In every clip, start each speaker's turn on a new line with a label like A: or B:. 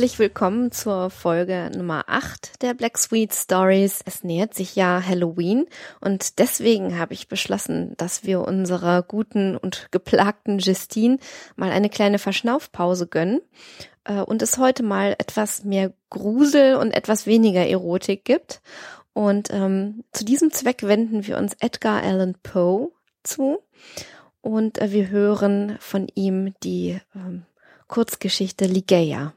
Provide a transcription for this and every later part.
A: Herzlich willkommen zur Folge Nummer 8 der Black Sweet Stories. Es nähert sich ja Halloween und deswegen habe ich beschlossen, dass wir unserer guten und geplagten Justine mal eine kleine Verschnaufpause gönnen äh, und es heute mal etwas mehr Grusel und etwas weniger Erotik gibt. Und ähm, zu diesem Zweck wenden wir uns Edgar Allan Poe zu und äh, wir hören von ihm die ähm, Kurzgeschichte Ligeia.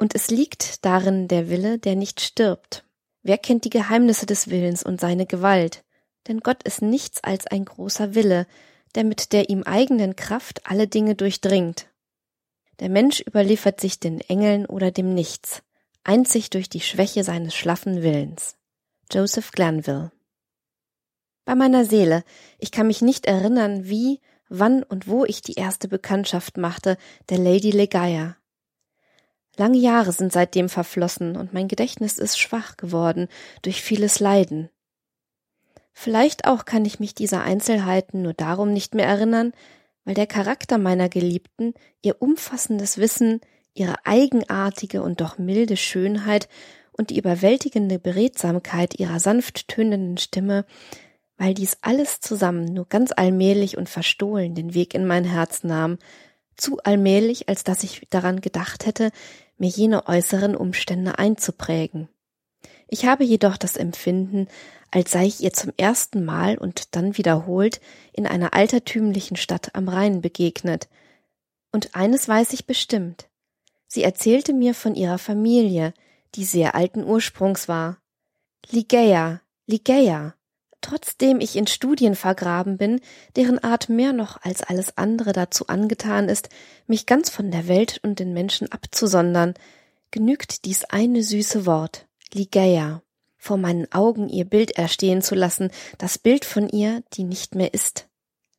A: Und es liegt darin der Wille, der nicht stirbt. Wer kennt die Geheimnisse des Willens und seine Gewalt? Denn Gott ist nichts als ein großer Wille, der mit der ihm eigenen Kraft alle Dinge durchdringt. Der Mensch überliefert sich den Engeln oder dem Nichts, einzig durch die Schwäche seines schlaffen Willens. Joseph Glanville Bei meiner Seele, ich kann mich nicht erinnern, wie, wann und wo ich die erste Bekanntschaft machte, der Lady Legaia. Lange Jahre sind seitdem verflossen und mein Gedächtnis ist schwach geworden durch vieles Leiden. Vielleicht auch kann ich mich dieser Einzelheiten nur darum nicht mehr erinnern, weil der Charakter meiner Geliebten, ihr umfassendes Wissen, ihre eigenartige und doch milde Schönheit und die überwältigende Beredsamkeit ihrer sanft tönenden Stimme, weil dies alles zusammen nur ganz allmählich und verstohlen den Weg in mein Herz nahm, zu allmählich, als dass ich daran gedacht hätte, mir jene äußeren Umstände einzuprägen. Ich habe jedoch das Empfinden, als sei ich ihr zum ersten Mal und dann wiederholt in einer altertümlichen Stadt am Rhein begegnet. Und eines weiß ich bestimmt. Sie erzählte mir von ihrer Familie, die sehr alten Ursprungs war. Ligeia, Ligeia trotzdem ich in Studien vergraben bin, deren Art mehr noch als alles andere dazu angetan ist, mich ganz von der Welt und den Menschen abzusondern, genügt dies eine süße Wort, Ligeia, vor meinen Augen ihr Bild erstehen zu lassen, das Bild von ihr, die nicht mehr ist.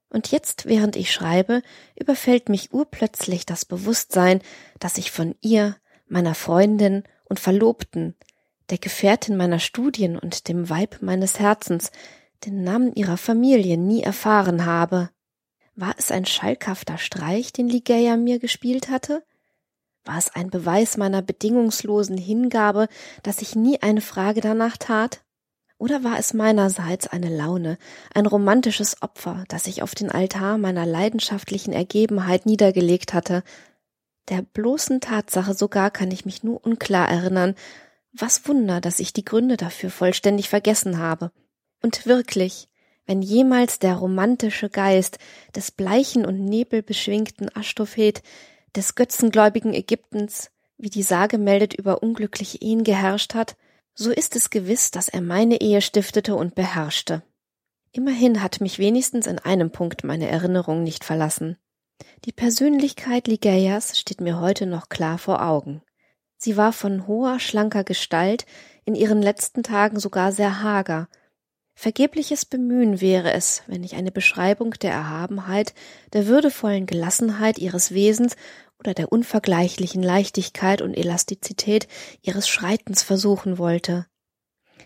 A: Und jetzt, während ich schreibe, überfällt mich urplötzlich das Bewusstsein, dass ich von ihr, meiner Freundin und Verlobten, der Gefährtin meiner Studien und dem Weib meines Herzens, den Namen ihrer Familie nie erfahren habe. War es ein schalkhafter Streich, den Ligeia mir gespielt hatte? War es ein Beweis meiner bedingungslosen Hingabe, dass ich nie eine Frage danach tat? Oder war es meinerseits eine Laune, ein romantisches Opfer, das ich auf den Altar meiner leidenschaftlichen Ergebenheit niedergelegt hatte? Der bloßen Tatsache sogar kann ich mich nur unklar erinnern, was Wunder, dass ich die Gründe dafür vollständig vergessen habe. Und wirklich, wenn jemals der romantische Geist des bleichen und nebelbeschwingten Aschtophet, des götzengläubigen Ägyptens, wie die Sage meldet, über unglückliche Ehen geherrscht hat, so ist es gewiss, dass er meine Ehe stiftete und beherrschte. Immerhin hat mich wenigstens in einem Punkt meine Erinnerung nicht verlassen. Die Persönlichkeit Ligeias steht mir heute noch klar vor Augen. Sie war von hoher, schlanker Gestalt, in ihren letzten Tagen sogar sehr hager. Vergebliches Bemühen wäre es, wenn ich eine Beschreibung der Erhabenheit, der würdevollen Gelassenheit ihres Wesens oder der unvergleichlichen Leichtigkeit und Elastizität ihres Schreitens versuchen wollte.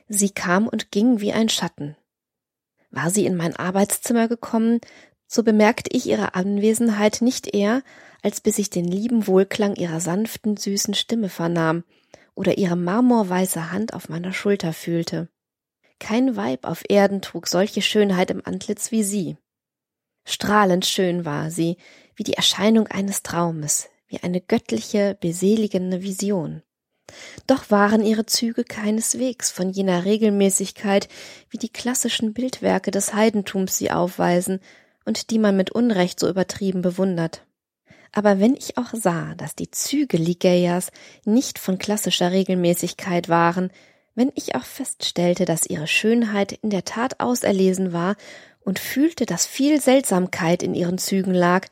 A: Sie kam und ging wie ein Schatten. War sie in mein Arbeitszimmer gekommen, so bemerkte ich ihre Anwesenheit nicht eher, als bis ich den lieben Wohlklang ihrer sanften, süßen Stimme vernahm oder ihre marmorweiße Hand auf meiner Schulter fühlte. Kein Weib auf Erden trug solche Schönheit im Antlitz wie sie. Strahlend schön war sie, wie die Erscheinung eines Traumes, wie eine göttliche, beseligende Vision. Doch waren ihre Züge keineswegs von jener Regelmäßigkeit, wie die klassischen Bildwerke des Heidentums sie aufweisen und die man mit Unrecht so übertrieben bewundert. Aber wenn ich auch sah, dass die Züge Ligeias nicht von klassischer Regelmäßigkeit waren, wenn ich auch feststellte, dass ihre Schönheit in der Tat auserlesen war und fühlte, dass viel Seltsamkeit in ihren Zügen lag,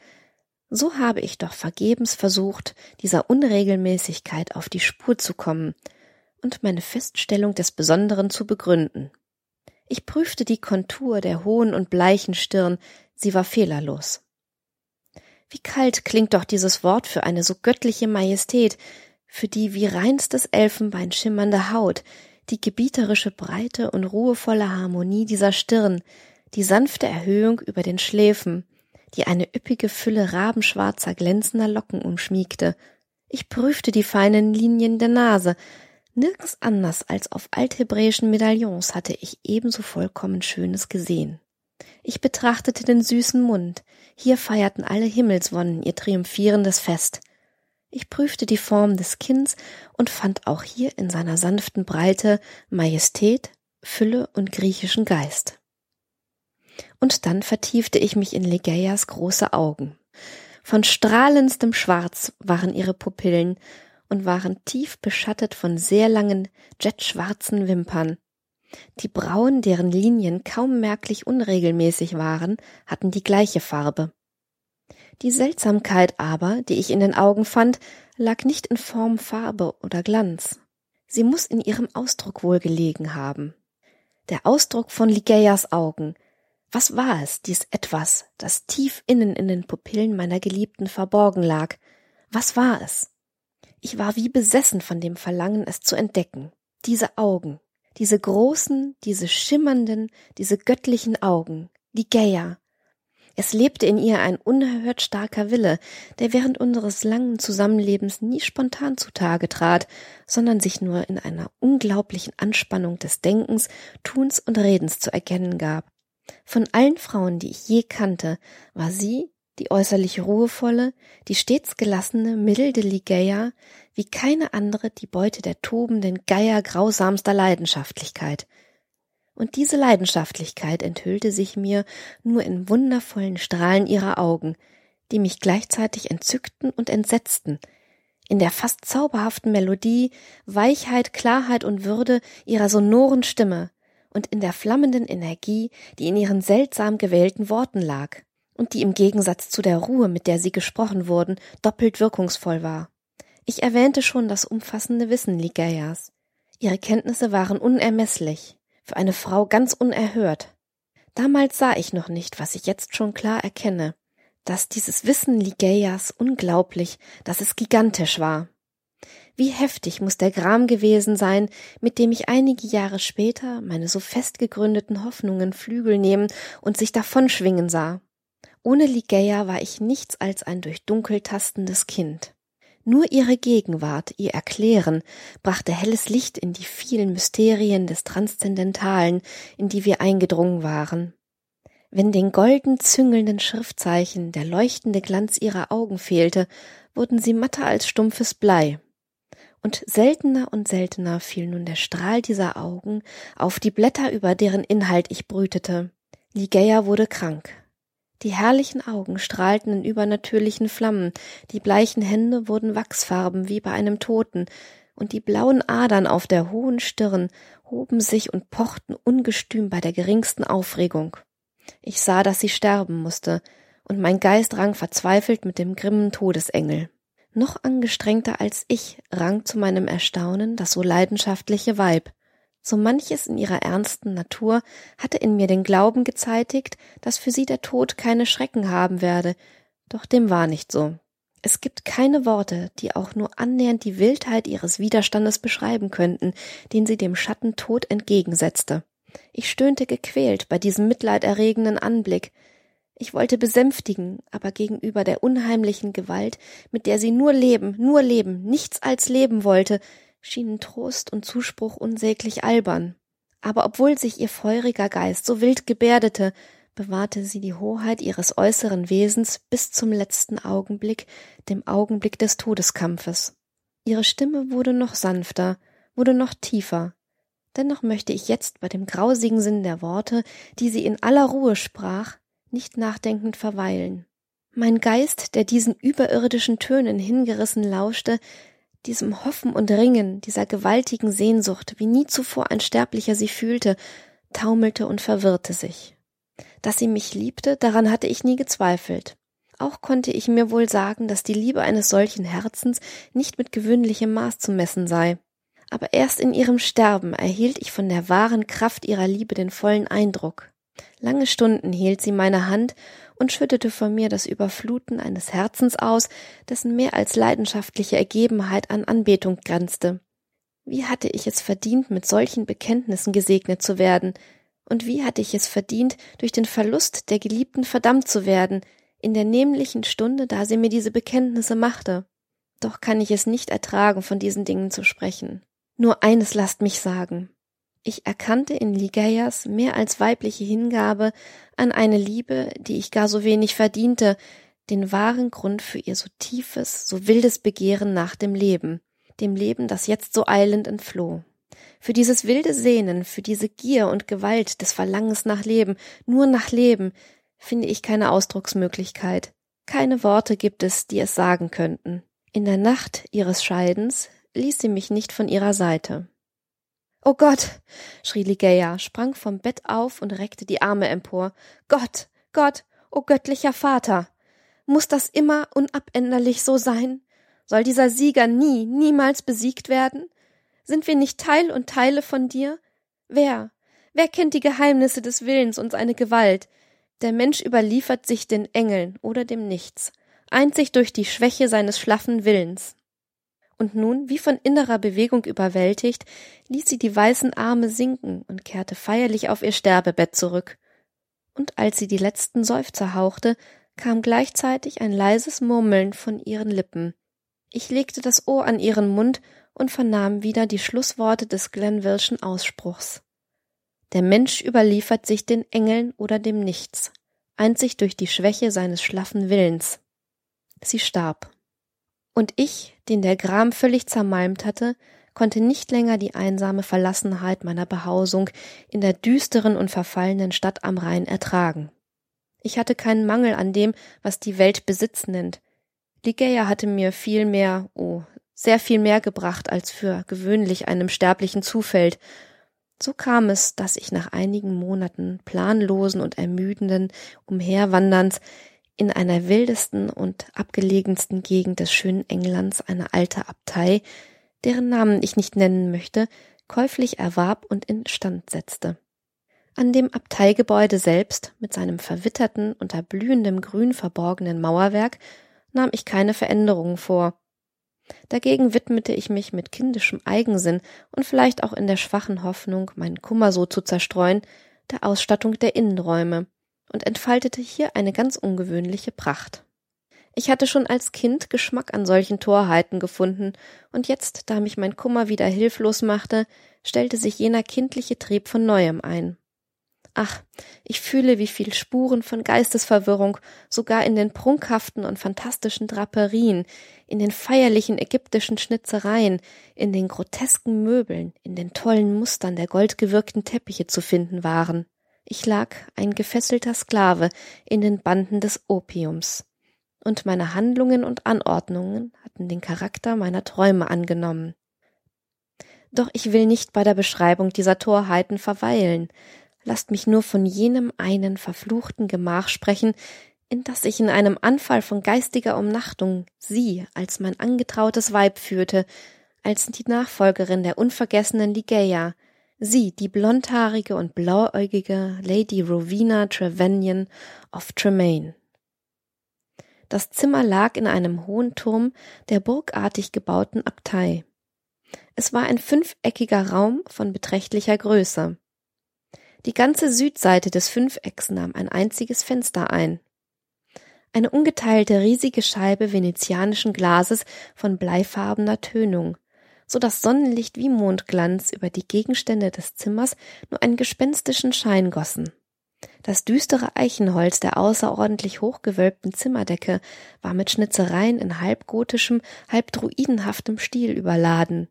A: so habe ich doch vergebens versucht, dieser Unregelmäßigkeit auf die Spur zu kommen und meine Feststellung des Besonderen zu begründen. Ich prüfte die Kontur der hohen und bleichen Stirn, sie war fehlerlos. Wie kalt klingt doch dieses Wort für eine so göttliche Majestät, für die wie reinstes Elfenbein schimmernde Haut, die gebieterische Breite und ruhevolle Harmonie dieser Stirn, die sanfte Erhöhung über den Schläfen, die eine üppige Fülle rabenschwarzer glänzender Locken umschmiegte. Ich prüfte die feinen Linien der Nase. Nirgends anders als auf althebräischen Medaillons hatte ich ebenso vollkommen Schönes gesehen. Ich betrachtete den süßen Mund. Hier feierten alle Himmelswonnen ihr triumphierendes Fest. Ich prüfte die Form des Kinns und fand auch hier in seiner sanften Breite Majestät, Fülle und griechischen Geist. Und dann vertiefte ich mich in Legeias große Augen. Von strahlendstem Schwarz waren ihre Pupillen und waren tief beschattet von sehr langen, jetschwarzen Wimpern. Die Brauen, deren Linien kaum merklich unregelmäßig waren, hatten die gleiche Farbe. Die Seltsamkeit aber, die ich in den Augen fand, lag nicht in Form, Farbe oder Glanz. Sie muss in ihrem Ausdruck wohl gelegen haben. Der Ausdruck von Ligeias Augen, was war es, dies etwas, das tief innen in den Pupillen meiner Geliebten verborgen lag? Was war es? Ich war wie besessen von dem Verlangen, es zu entdecken. Diese Augen, diese großen, diese schimmernden, diese göttlichen Augen, die Gaia. Es lebte in ihr ein unerhört starker Wille, der während unseres langen Zusammenlebens nie spontan zutage trat, sondern sich nur in einer unglaublichen Anspannung des Denkens, Tuns und Redens zu erkennen gab. Von allen Frauen, die ich je kannte, war sie die äußerlich ruhevolle, die stets gelassene, milde Ligeia, wie keine andere die Beute der tobenden Geier grausamster Leidenschaftlichkeit. Und diese Leidenschaftlichkeit enthüllte sich mir nur in wundervollen Strahlen ihrer Augen, die mich gleichzeitig entzückten und entsetzten, in der fast zauberhaften Melodie, Weichheit, Klarheit und Würde ihrer sonoren Stimme, und in der flammenden Energie, die in ihren seltsam gewählten Worten lag und die im Gegensatz zu der Ruhe, mit der sie gesprochen wurden, doppelt wirkungsvoll war. Ich erwähnte schon das umfassende Wissen Ligeias. Ihre Kenntnisse waren unermesslich, für eine Frau ganz unerhört. Damals sah ich noch nicht, was ich jetzt schon klar erkenne, dass dieses Wissen Ligeias unglaublich, dass es gigantisch war. Wie heftig muss der Gram gewesen sein, mit dem ich einige Jahre später meine so fest gegründeten Hoffnungen Flügel nehmen und sich davonschwingen sah. Ohne Ligeia war ich nichts als ein durch Dunkel tastendes Kind. Nur ihre Gegenwart, ihr Erklären, brachte helles Licht in die vielen Mysterien des Transzendentalen, in die wir eingedrungen waren. Wenn den golden züngelnden Schriftzeichen der leuchtende Glanz ihrer Augen fehlte, wurden sie matter als stumpfes Blei, und seltener und seltener fiel nun der Strahl dieser Augen auf die Blätter, über deren Inhalt ich brütete. Ligeia wurde krank. Die herrlichen Augen strahlten in übernatürlichen Flammen, die bleichen Hände wurden wachsfarben wie bei einem Toten, und die blauen Adern auf der hohen Stirn hoben sich und pochten ungestüm bei der geringsten Aufregung. Ich sah, dass sie sterben musste, und mein Geist rang verzweifelt mit dem grimmen Todesengel. Noch angestrengter als ich rang zu meinem Erstaunen das so leidenschaftliche Weib. So manches in ihrer ernsten Natur hatte in mir den Glauben gezeitigt, dass für sie der Tod keine Schrecken haben werde, doch dem war nicht so. Es gibt keine Worte, die auch nur annähernd die Wildheit ihres Widerstandes beschreiben könnten, den sie dem Schatten Tod entgegensetzte. Ich stöhnte gequält bei diesem mitleiderregenden Anblick, ich wollte besänftigen, aber gegenüber der unheimlichen Gewalt, mit der sie nur leben, nur leben, nichts als leben wollte, schienen Trost und Zuspruch unsäglich albern. Aber obwohl sich ihr feuriger Geist so wild gebärdete, bewahrte sie die Hoheit ihres äußeren Wesens bis zum letzten Augenblick, dem Augenblick des Todeskampfes. Ihre Stimme wurde noch sanfter, wurde noch tiefer. Dennoch möchte ich jetzt bei dem grausigen Sinn der Worte, die sie in aller Ruhe sprach, nicht nachdenkend verweilen. Mein Geist, der diesen überirdischen Tönen hingerissen lauschte, diesem Hoffen und Ringen, dieser gewaltigen Sehnsucht, wie nie zuvor ein Sterblicher sie fühlte, taumelte und verwirrte sich. Dass sie mich liebte, daran hatte ich nie gezweifelt. Auch konnte ich mir wohl sagen, dass die Liebe eines solchen Herzens nicht mit gewöhnlichem Maß zu messen sei. Aber erst in ihrem Sterben erhielt ich von der wahren Kraft ihrer Liebe den vollen Eindruck. Lange Stunden hielt sie meine Hand und schüttete von mir das Überfluten eines Herzens aus, dessen mehr als leidenschaftliche Ergebenheit an Anbetung grenzte. Wie hatte ich es verdient, mit solchen Bekenntnissen gesegnet zu werden, und wie hatte ich es verdient, durch den Verlust der Geliebten verdammt zu werden, in der nämlichen Stunde, da sie mir diese Bekenntnisse machte. Doch kann ich es nicht ertragen, von diesen Dingen zu sprechen. Nur eines lasst mich sagen. Ich erkannte in Ligeias mehr als weibliche Hingabe an eine Liebe, die ich gar so wenig verdiente, den wahren Grund für ihr so tiefes, so wildes Begehren nach dem Leben, dem Leben, das jetzt so eilend entfloh. Für dieses wilde Sehnen, für diese Gier und Gewalt des Verlangens nach Leben, nur nach Leben, finde ich keine Ausdrucksmöglichkeit. Keine Worte gibt es, die es sagen könnten. In der Nacht ihres Scheidens ließ sie mich nicht von ihrer Seite. Oh Gott, schrie Ligeia, sprang vom Bett auf und reckte die Arme empor. Gott, Gott, o oh göttlicher Vater! Muss das immer unabänderlich so sein? Soll dieser Sieger nie, niemals besiegt werden? Sind wir nicht Teil und Teile von dir? Wer? Wer kennt die Geheimnisse des Willens und seine Gewalt? Der Mensch überliefert sich den Engeln oder dem Nichts, einzig durch die Schwäche seines schlaffen Willens und nun, wie von innerer Bewegung überwältigt, ließ sie die weißen Arme sinken und kehrte feierlich auf ihr Sterbebett zurück. Und als sie die letzten Seufzer hauchte, kam gleichzeitig ein leises Murmeln von ihren Lippen. Ich legte das Ohr an ihren Mund und vernahm wieder die Schlussworte des Glenvilleschen Ausspruchs. Der Mensch überliefert sich den Engeln oder dem Nichts, einzig durch die Schwäche seines schlaffen Willens. Sie starb. Und ich, den der Gram völlig zermalmt hatte, konnte nicht länger die einsame Verlassenheit meiner Behausung in der düsteren und verfallenen Stadt am Rhein ertragen. Ich hatte keinen Mangel an dem, was die Welt Besitz nennt. Ligeia hatte mir viel mehr, oh, sehr viel mehr gebracht, als für gewöhnlich einem Sterblichen zufällt. So kam es, dass ich nach einigen Monaten planlosen und ermüdenden Umherwanderns in einer wildesten und abgelegensten Gegend des schönen Englands eine alte Abtei, deren Namen ich nicht nennen möchte, käuflich erwarb und instand setzte. An dem Abteigebäude selbst, mit seinem verwitterten, unter blühendem Grün verborgenen Mauerwerk, nahm ich keine Veränderungen vor. Dagegen widmete ich mich mit kindischem Eigensinn und vielleicht auch in der schwachen Hoffnung, meinen Kummer so zu zerstreuen, der Ausstattung der Innenräume, und entfaltete hier eine ganz ungewöhnliche Pracht. Ich hatte schon als Kind Geschmack an solchen Torheiten gefunden, und jetzt, da mich mein Kummer wieder hilflos machte, stellte sich jener kindliche Trieb von neuem ein. Ach, ich fühle, wie viel Spuren von Geistesverwirrung sogar in den prunkhaften und fantastischen Draperien, in den feierlichen ägyptischen Schnitzereien, in den grotesken Möbeln, in den tollen Mustern der goldgewirkten Teppiche zu finden waren. Ich lag, ein gefesselter Sklave, in den Banden des Opiums, und meine Handlungen und Anordnungen hatten den Charakter meiner Träume angenommen. Doch ich will nicht bei der Beschreibung dieser Torheiten verweilen. Lasst mich nur von jenem einen verfluchten Gemach sprechen, in das ich in einem Anfall von geistiger Umnachtung sie als mein angetrautes Weib führte, als die Nachfolgerin der unvergessenen Ligeia, Sie, die blondhaarige und blauäugige Lady Rowena Trevanion of Tremaine. Das Zimmer lag in einem hohen Turm der burgartig gebauten Abtei. Es war ein fünfeckiger Raum von beträchtlicher Größe. Die ganze Südseite des Fünfecks nahm ein einziges Fenster ein. Eine ungeteilte riesige Scheibe venezianischen Glases von bleifarbener Tönung, so dass Sonnenlicht wie Mondglanz über die Gegenstände des Zimmers nur einen gespenstischen Schein gossen. Das düstere Eichenholz der außerordentlich hochgewölbten Zimmerdecke war mit Schnitzereien in halbgotischem, halb druidenhaftem Stil überladen.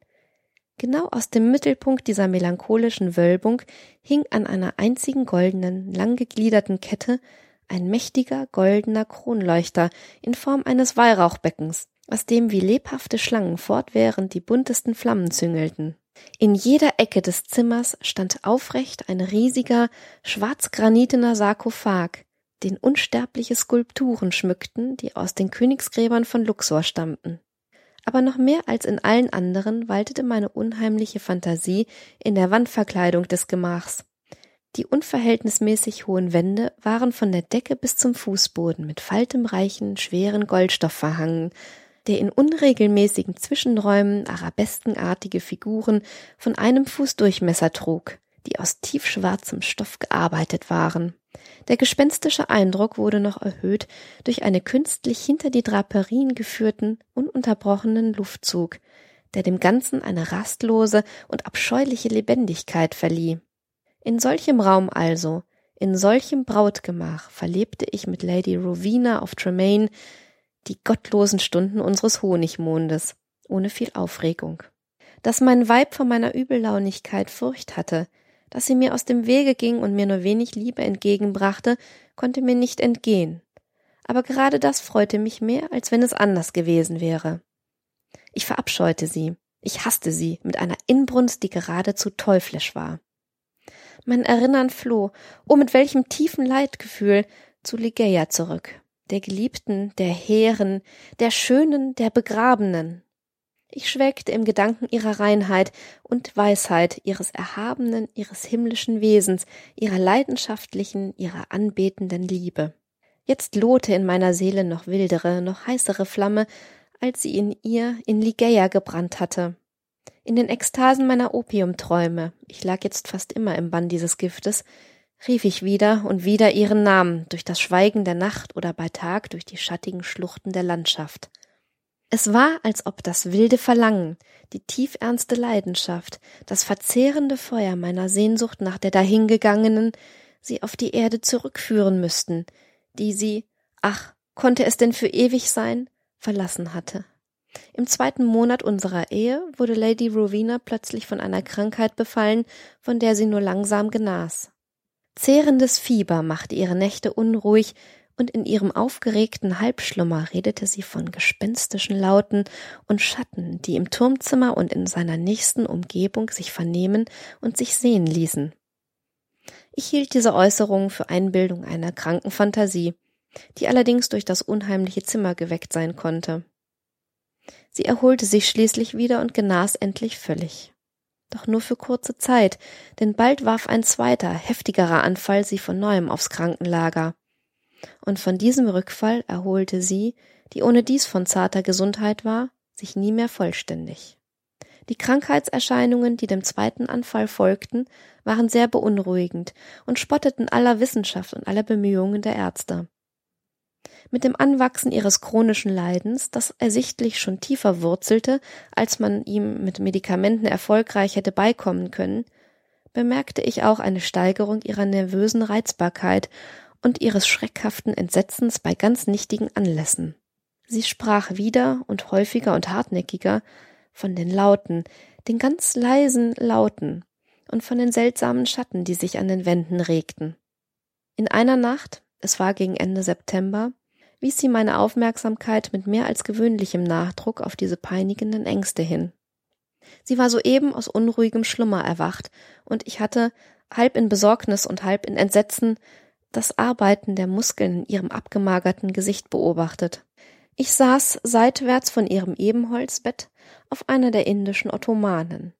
A: Genau aus dem Mittelpunkt dieser melancholischen Wölbung hing an einer einzigen goldenen, langgegliederten Kette ein mächtiger goldener Kronleuchter in Form eines Weihrauchbeckens, aus dem wie lebhafte Schlangen fortwährend die buntesten Flammen züngelten. In jeder Ecke des Zimmers stand aufrecht ein riesiger, schwarzgranitener Sarkophag, den unsterbliche Skulpturen schmückten, die aus den Königsgräbern von Luxor stammten. Aber noch mehr als in allen anderen waltete meine unheimliche Fantasie in der Wandverkleidung des Gemachs. Die unverhältnismäßig hohen Wände waren von der Decke bis zum Fußboden mit faltemreichen, schweren Goldstoff verhangen, der in unregelmäßigen Zwischenräumen arabeskenartige Figuren von einem Fuß Durchmesser trug, die aus tiefschwarzem Stoff gearbeitet waren. Der gespenstische Eindruck wurde noch erhöht durch einen künstlich hinter die Draperien geführten, ununterbrochenen Luftzug, der dem Ganzen eine rastlose und abscheuliche Lebendigkeit verlieh. In solchem Raum also, in solchem Brautgemach verlebte ich mit Lady Rowena of Tremaine die gottlosen Stunden unseres Honigmondes, ohne viel Aufregung. Dass mein Weib vor meiner Übellaunigkeit Furcht hatte, dass sie mir aus dem Wege ging und mir nur wenig Liebe entgegenbrachte, konnte mir nicht entgehen. Aber gerade das freute mich mehr, als wenn es anders gewesen wäre. Ich verabscheute sie, ich hasste sie mit einer Inbrunst, die geradezu teuflisch war. Mein Erinnern floh, oh mit welchem tiefen Leidgefühl, zu Ligeia zurück, der Geliebten, der Hehren, der Schönen, der Begrabenen. Ich schwelgte im Gedanken ihrer Reinheit und Weisheit, ihres erhabenen, ihres himmlischen Wesens, ihrer leidenschaftlichen, ihrer anbetenden Liebe. Jetzt lohte in meiner Seele noch wildere, noch heißere Flamme, als sie in ihr in Ligeia gebrannt hatte. In den Ekstasen meiner Opiumträume, ich lag jetzt fast immer im Bann dieses Giftes, rief ich wieder und wieder ihren Namen durch das Schweigen der Nacht oder bei Tag durch die schattigen Schluchten der Landschaft. Es war, als ob das wilde Verlangen, die tiefernste Leidenschaft, das verzehrende Feuer meiner Sehnsucht nach der dahingegangenen sie auf die Erde zurückführen müssten, die sie, ach, konnte es denn für ewig sein, verlassen hatte. Im zweiten Monat unserer Ehe wurde Lady Rowena plötzlich von einer Krankheit befallen, von der sie nur langsam genas. Zehrendes Fieber machte ihre Nächte unruhig, und in ihrem aufgeregten Halbschlummer redete sie von gespenstischen Lauten und Schatten, die im Turmzimmer und in seiner nächsten Umgebung sich vernehmen und sich sehen ließen. Ich hielt diese Äußerung für Einbildung einer kranken Fantasie, die allerdings durch das unheimliche Zimmer geweckt sein konnte. Sie erholte sich schließlich wieder und genas endlich völlig. Doch nur für kurze Zeit, denn bald warf ein zweiter, heftigerer Anfall sie von neuem aufs Krankenlager. Und von diesem Rückfall erholte sie, die ohne dies von zarter Gesundheit war, sich nie mehr vollständig. Die Krankheitserscheinungen, die dem zweiten Anfall folgten, waren sehr beunruhigend und spotteten aller Wissenschaft und aller Bemühungen der Ärzte. Mit dem Anwachsen ihres chronischen Leidens, das ersichtlich schon tiefer wurzelte, als man ihm mit Medikamenten erfolgreich hätte beikommen können, bemerkte ich auch eine Steigerung ihrer nervösen Reizbarkeit und ihres schreckhaften Entsetzens bei ganz nichtigen Anlässen. Sie sprach wieder und häufiger und hartnäckiger von den Lauten, den ganz leisen Lauten und von den seltsamen Schatten, die sich an den Wänden regten. In einer Nacht, es war gegen Ende September, wies sie meine Aufmerksamkeit mit mehr als gewöhnlichem Nachdruck auf diese peinigenden Ängste hin. Sie war soeben aus unruhigem Schlummer erwacht, und ich hatte, halb in Besorgnis und halb in Entsetzen, das Arbeiten der Muskeln in ihrem abgemagerten Gesicht beobachtet. Ich saß seitwärts von ihrem Ebenholzbett auf einer der indischen Ottomanen.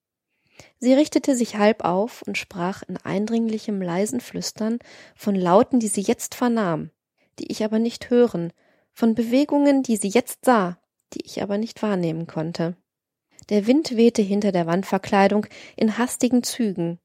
A: Sie richtete sich halb auf und sprach in eindringlichem leisen Flüstern von Lauten, die sie jetzt vernahm, die ich aber nicht hören, von Bewegungen, die sie jetzt sah, die ich aber nicht wahrnehmen konnte. Der Wind wehte hinter der Wandverkleidung in hastigen Zügen,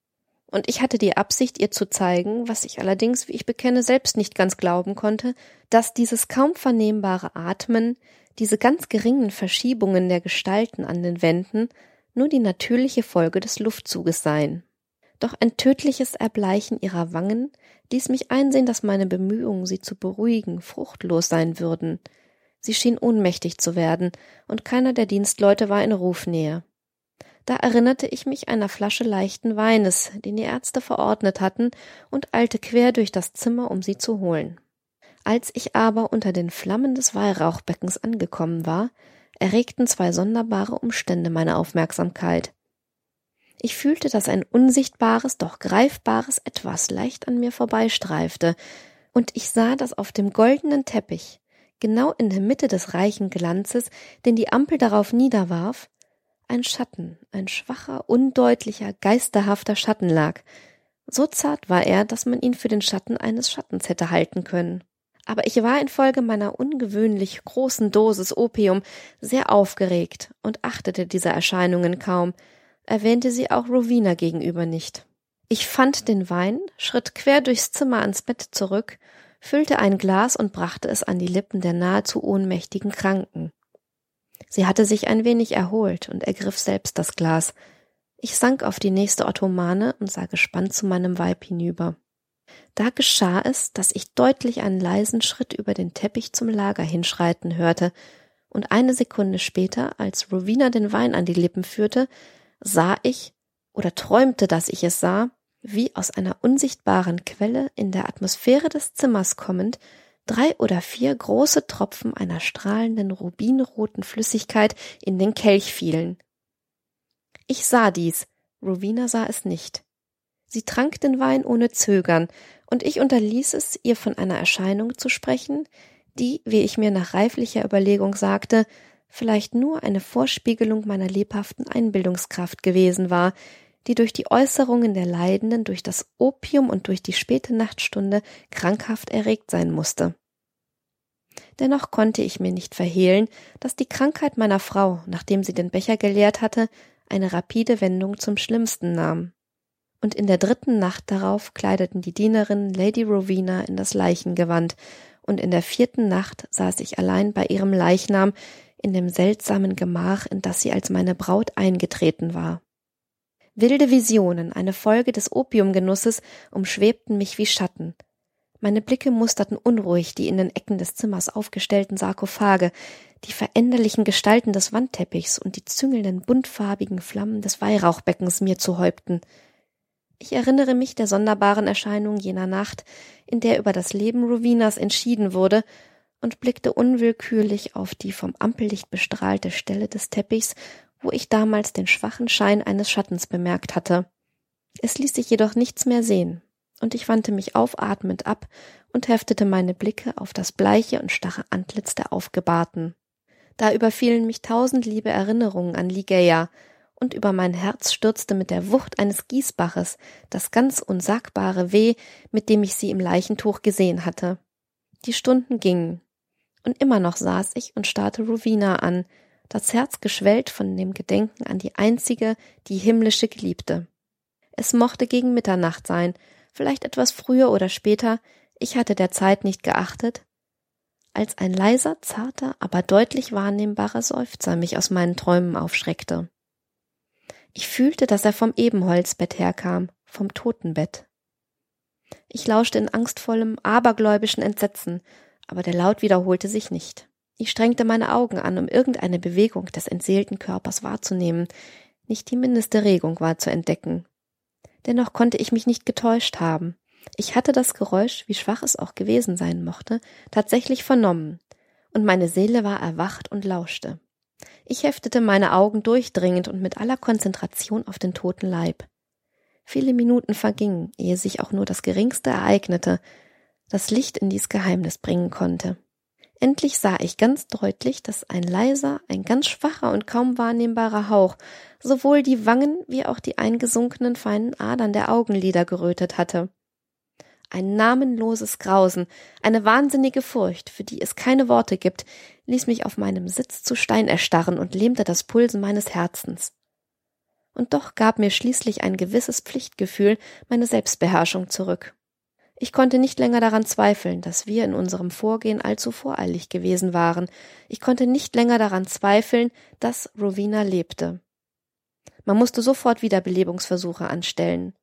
A: und ich hatte die Absicht, ihr zu zeigen, was ich allerdings, wie ich bekenne, selbst nicht ganz glauben konnte, dass dieses kaum vernehmbare Atmen, diese ganz geringen Verschiebungen der Gestalten an den Wänden nur die natürliche Folge des Luftzuges seien. Doch ein tödliches Erbleichen ihrer Wangen ließ mich einsehen, dass meine Bemühungen, sie zu beruhigen, fruchtlos sein würden. Sie schien ohnmächtig zu werden, und keiner der Dienstleute war in Rufnähe. Da erinnerte ich mich einer Flasche leichten Weines, den die Ärzte verordnet hatten, und eilte quer durch das Zimmer, um sie zu holen. Als ich aber unter den Flammen des Weihrauchbeckens angekommen war, erregten zwei sonderbare Umstände meine Aufmerksamkeit. Ich fühlte, dass ein unsichtbares, doch greifbares etwas leicht an mir vorbeistreifte, und ich sah, dass auf dem goldenen Teppich, genau in der Mitte des reichen Glanzes, den die Ampel darauf niederwarf, ein Schatten, ein schwacher, undeutlicher, geisterhafter Schatten lag. So zart war er, dass man ihn für den Schatten eines Schattens hätte halten können. Aber ich war infolge meiner ungewöhnlich großen Dosis Opium sehr aufgeregt und achtete dieser Erscheinungen kaum, erwähnte sie auch Rowena gegenüber nicht. Ich fand den Wein, schritt quer durchs Zimmer ans Bett zurück, füllte ein Glas und brachte es an die Lippen der nahezu ohnmächtigen Kranken. Sie hatte sich ein wenig erholt und ergriff selbst das Glas. Ich sank auf die nächste Ottomane und sah gespannt zu meinem Weib hinüber. Da geschah es, dass ich deutlich einen leisen Schritt über den Teppich zum Lager hinschreiten hörte, und eine Sekunde später, als Rowena den Wein an die Lippen führte, sah ich oder träumte, dass ich es sah, wie aus einer unsichtbaren Quelle in der Atmosphäre des Zimmers kommend drei oder vier große Tropfen einer strahlenden rubinroten Flüssigkeit in den Kelch fielen. Ich sah dies, Rowena sah es nicht. Sie trank den Wein ohne Zögern, und ich unterließ es, ihr von einer Erscheinung zu sprechen, die, wie ich mir nach reiflicher Überlegung sagte, vielleicht nur eine Vorspiegelung meiner lebhaften Einbildungskraft gewesen war, die durch die Äußerungen der Leidenden, durch das Opium und durch die späte Nachtstunde krankhaft erregt sein musste. Dennoch konnte ich mir nicht verhehlen, dass die Krankheit meiner Frau, nachdem sie den Becher geleert hatte, eine rapide Wendung zum Schlimmsten nahm. Und in der dritten Nacht darauf kleideten die Dienerinnen Lady Rowena in das Leichengewand, und in der vierten Nacht saß ich allein bei ihrem Leichnam in dem seltsamen Gemach, in das sie als meine Braut eingetreten war. Wilde Visionen, eine Folge des Opiumgenusses, umschwebten mich wie Schatten. Meine Blicke musterten unruhig die in den Ecken des Zimmers aufgestellten Sarkophage, die veränderlichen Gestalten des Wandteppichs und die züngelnden buntfarbigen Flammen des Weihrauchbeckens mir zu Häupten. Ich erinnere mich der sonderbaren Erscheinung jener Nacht, in der über das Leben Rowinas entschieden wurde, und blickte unwillkürlich auf die vom Ampellicht bestrahlte Stelle des Teppichs wo ich damals den schwachen Schein eines Schattens bemerkt hatte. Es ließ sich jedoch nichts mehr sehen, und ich wandte mich aufatmend ab und heftete meine Blicke auf das bleiche und starre Antlitz der Aufgebahrten. Da überfielen mich tausend liebe Erinnerungen an Ligeia, und über mein Herz stürzte mit der Wucht eines Gießbaches das ganz unsagbare Weh, mit dem ich sie im Leichentuch gesehen hatte. Die Stunden gingen, und immer noch saß ich und starrte Rowena an, das Herz geschwellt von dem Gedenken an die einzige, die himmlische Geliebte. Es mochte gegen Mitternacht sein, vielleicht etwas früher oder später, ich hatte der Zeit nicht geachtet, als ein leiser, zarter, aber deutlich wahrnehmbarer Seufzer mich aus meinen Träumen aufschreckte. Ich fühlte, dass er vom Ebenholzbett herkam, vom Totenbett. Ich lauschte in angstvollem, abergläubischen Entsetzen, aber der Laut wiederholte sich nicht. Ich strengte meine Augen an, um irgendeine Bewegung des entseelten Körpers wahrzunehmen. Nicht die mindeste Regung war zu entdecken. Dennoch konnte ich mich nicht getäuscht haben. Ich hatte das Geräusch, wie schwach es auch gewesen sein mochte, tatsächlich vernommen, und meine Seele war erwacht und lauschte. Ich heftete meine Augen durchdringend und mit aller Konzentration auf den toten Leib. Viele Minuten vergingen, ehe sich auch nur das geringste ereignete, das Licht in dies Geheimnis bringen konnte. Endlich sah ich ganz deutlich, dass ein leiser, ein ganz schwacher und kaum wahrnehmbarer Hauch sowohl die Wangen wie auch die eingesunkenen feinen Adern der Augenlider gerötet hatte. Ein namenloses Grausen, eine wahnsinnige Furcht, für die es keine Worte gibt, ließ mich auf meinem Sitz zu Stein erstarren und lähmte das Pulsen meines Herzens. Und doch gab mir schließlich ein gewisses Pflichtgefühl meine Selbstbeherrschung zurück. Ich konnte nicht länger daran zweifeln, dass wir in unserem Vorgehen allzu voreilig gewesen waren. Ich konnte nicht länger daran zweifeln, dass Rowena lebte. Man musste sofort Wiederbelebungsversuche anstellen.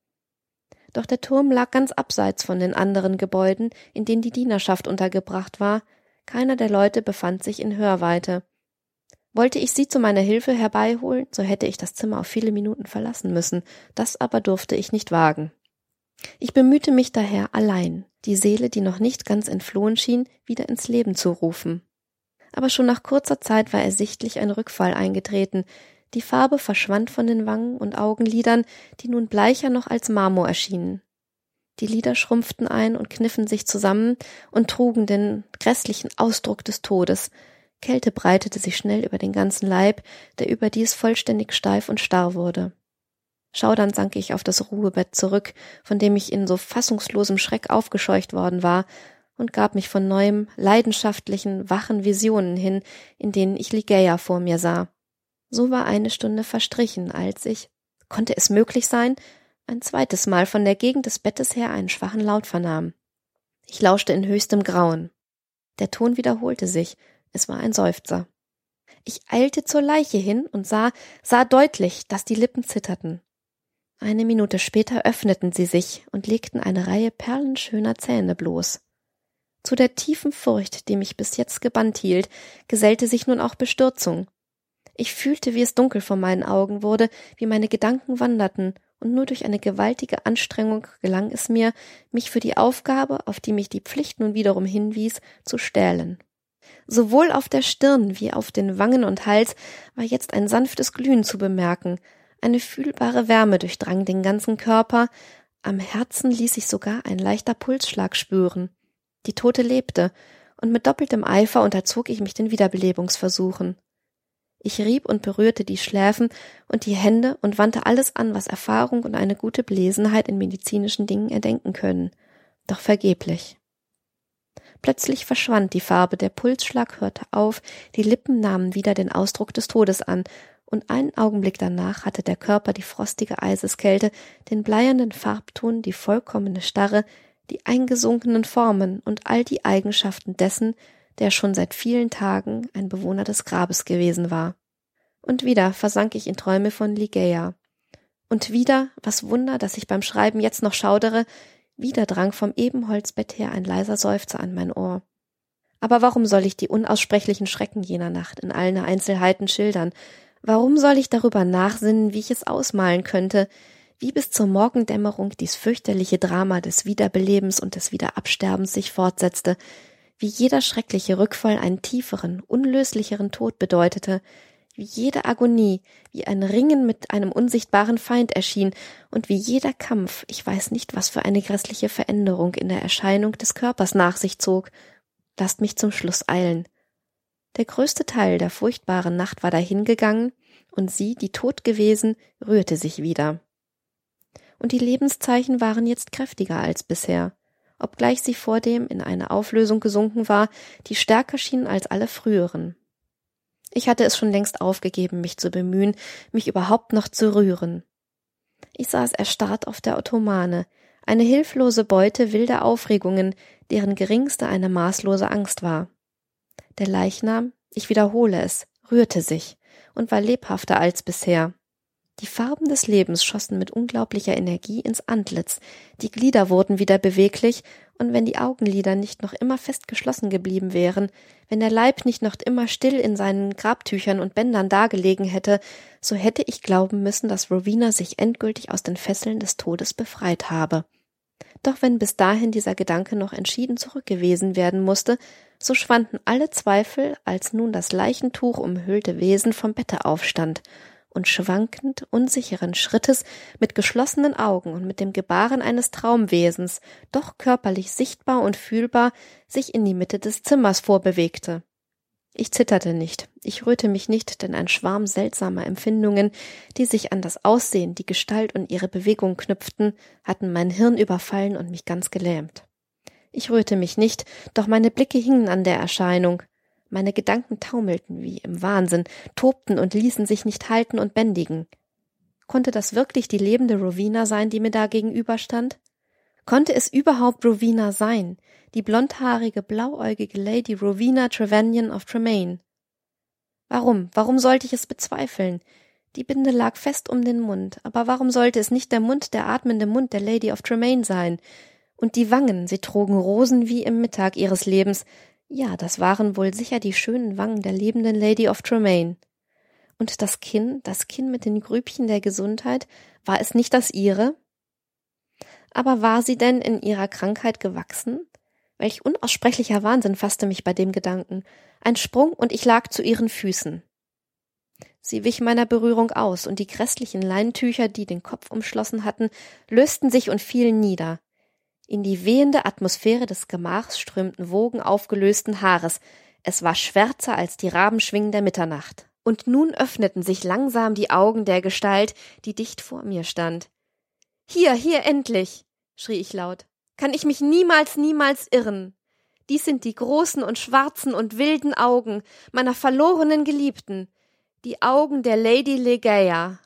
A: Doch der Turm lag ganz abseits von den anderen Gebäuden, in denen die Dienerschaft untergebracht war. Keiner der Leute befand sich in Hörweite. Wollte ich sie zu meiner Hilfe herbeiholen, so hätte ich das Zimmer auf viele Minuten verlassen müssen. Das aber durfte ich nicht wagen. Ich bemühte mich daher allein, die Seele, die noch nicht ganz entflohen schien, wieder ins Leben zu rufen. Aber schon nach kurzer Zeit war ersichtlich ein Rückfall eingetreten, die Farbe verschwand von den Wangen und Augenlidern, die nun bleicher noch als Marmor erschienen. Die Lider schrumpften ein und kniffen sich zusammen und trugen den grässlichen Ausdruck des Todes. Kälte breitete sich schnell über den ganzen Leib, der überdies vollständig steif und starr wurde. Schaudernd sank ich auf das Ruhebett zurück, von dem ich in so fassungslosem Schreck aufgescheucht worden war, und gab mich von neuem leidenschaftlichen, wachen Visionen hin, in denen ich Ligeia vor mir sah. So war eine Stunde verstrichen, als ich, konnte es möglich sein, ein zweites Mal von der Gegend des Bettes her einen schwachen Laut vernahm. Ich lauschte in höchstem Grauen. Der Ton wiederholte sich, es war ein Seufzer. Ich eilte zur Leiche hin und sah, sah deutlich, dass die Lippen zitterten. Eine Minute später öffneten sie sich und legten eine Reihe perlenschöner Zähne bloß. Zu der tiefen Furcht, die mich bis jetzt gebannt hielt, gesellte sich nun auch Bestürzung. Ich fühlte, wie es dunkel vor meinen Augen wurde, wie meine Gedanken wanderten, und nur durch eine gewaltige Anstrengung gelang es mir, mich für die Aufgabe, auf die mich die Pflicht nun wiederum hinwies, zu stählen. Sowohl auf der Stirn wie auf den Wangen und Hals war jetzt ein sanftes Glühen zu bemerken, eine fühlbare Wärme durchdrang den ganzen Körper, am Herzen ließ sich sogar ein leichter Pulsschlag spüren. Die Tote lebte, und mit doppeltem Eifer unterzog ich mich den Wiederbelebungsversuchen. Ich rieb und berührte die Schläfen und die Hände und wandte alles an, was Erfahrung und eine gute Belesenheit in medizinischen Dingen erdenken können, doch vergeblich. Plötzlich verschwand die Farbe, der Pulsschlag hörte auf, die Lippen nahmen wieder den Ausdruck des Todes an, und einen Augenblick danach hatte der Körper die frostige Eiseskälte, den bleiernden Farbton, die vollkommene Starre, die eingesunkenen Formen und all die Eigenschaften dessen, der schon seit vielen Tagen ein Bewohner des Grabes gewesen war. Und wieder versank ich in Träume von Ligeia. Und wieder, was Wunder, dass ich beim Schreiben jetzt noch schaudere, wieder drang vom Ebenholzbett her ein leiser Seufzer an mein Ohr. Aber warum soll ich die unaussprechlichen Schrecken jener Nacht in allen Einzelheiten schildern? Warum soll ich darüber nachsinnen, wie ich es ausmalen könnte, wie bis zur Morgendämmerung dies fürchterliche Drama des Wiederbelebens und des Wiederabsterbens sich fortsetzte, wie jeder schreckliche Rückfall einen tieferen, unlöslicheren Tod bedeutete, wie jede Agonie, wie ein Ringen mit einem unsichtbaren Feind erschien und wie jeder Kampf, ich weiß nicht, was für eine grässliche Veränderung in der Erscheinung des Körpers nach sich zog. Lasst mich zum Schluss eilen. Der größte Teil der furchtbaren Nacht war dahingegangen, und sie, die tot gewesen, rührte sich wieder. Und die Lebenszeichen waren jetzt kräftiger als bisher, obgleich sie vordem in eine Auflösung gesunken war, die stärker schien als alle früheren. Ich hatte es schon längst aufgegeben, mich zu bemühen, mich überhaupt noch zu rühren. Ich saß erstarrt auf der Ottomane, eine hilflose Beute wilder Aufregungen, deren geringste eine maßlose Angst war. Der Leichnam, ich wiederhole es, rührte sich und war lebhafter als bisher. Die Farben des Lebens schossen mit unglaublicher Energie ins Antlitz, die Glieder wurden wieder beweglich, und wenn die Augenlider nicht noch immer fest geschlossen geblieben wären, wenn der Leib nicht noch immer still in seinen Grabtüchern und Bändern dagelegen hätte, so hätte ich glauben müssen, dass Rowena sich endgültig aus den Fesseln des Todes befreit habe. Doch wenn bis dahin dieser Gedanke noch entschieden zurückgewiesen werden musste, so schwanden alle Zweifel, als nun das Leichentuch umhüllte Wesen vom Bette aufstand und schwankend, unsicheren Schrittes, mit geschlossenen Augen und mit dem Gebaren eines Traumwesens, doch körperlich sichtbar und fühlbar, sich in die Mitte des Zimmers vorbewegte. Ich zitterte nicht, ich rührte mich nicht, denn ein Schwarm seltsamer Empfindungen, die sich an das Aussehen, die Gestalt und ihre Bewegung knüpften, hatten mein Hirn überfallen und mich ganz gelähmt. Ich rührte mich nicht, doch meine Blicke hingen an der Erscheinung. Meine Gedanken taumelten wie im Wahnsinn, tobten und ließen sich nicht halten und bändigen. Konnte das wirklich die lebende Rowena sein, die mir da gegenüberstand? Konnte es überhaupt Rowena sein, die blondhaarige, blauäugige Lady Rowena Trevanion of Tremaine? Warum, warum sollte ich es bezweifeln? Die Binde lag fest um den Mund, aber warum sollte es nicht der Mund, der atmende Mund der Lady of Tremaine sein? Und die Wangen, sie trugen Rosen wie im Mittag ihres Lebens. Ja, das waren wohl sicher die schönen Wangen der lebenden Lady of Tremaine. Und das Kinn, das Kinn mit den Grübchen der Gesundheit, war es nicht das ihre? Aber war sie denn in ihrer Krankheit gewachsen? Welch unaussprechlicher Wahnsinn fasste mich bei dem Gedanken. Ein Sprung und ich lag zu ihren Füßen. Sie wich meiner Berührung aus, und die grässlichen Leintücher, die den Kopf umschlossen hatten, lösten sich und fielen nieder. In die wehende Atmosphäre des Gemachs strömten Wogen aufgelösten Haares. Es war schwärzer als die Rabenschwingen der Mitternacht. Und nun öffneten sich langsam die Augen der Gestalt, die dicht vor mir stand. Hier, hier endlich, schrie ich laut. Kann ich mich niemals, niemals irren. Dies sind die großen und schwarzen und wilden Augen meiner verlorenen Geliebten, die Augen der Lady Legeia.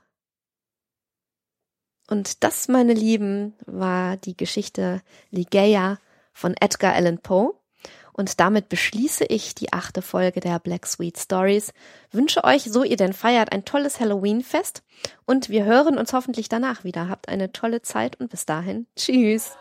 A: Und das, meine Lieben, war die Geschichte Ligeia von Edgar Allan Poe. Und damit beschließe ich die achte Folge der Black Sweet Stories. Wünsche euch, so ihr denn feiert, ein tolles Halloween-Fest. Und wir hören uns hoffentlich danach wieder. Habt eine tolle Zeit und bis dahin. Tschüss.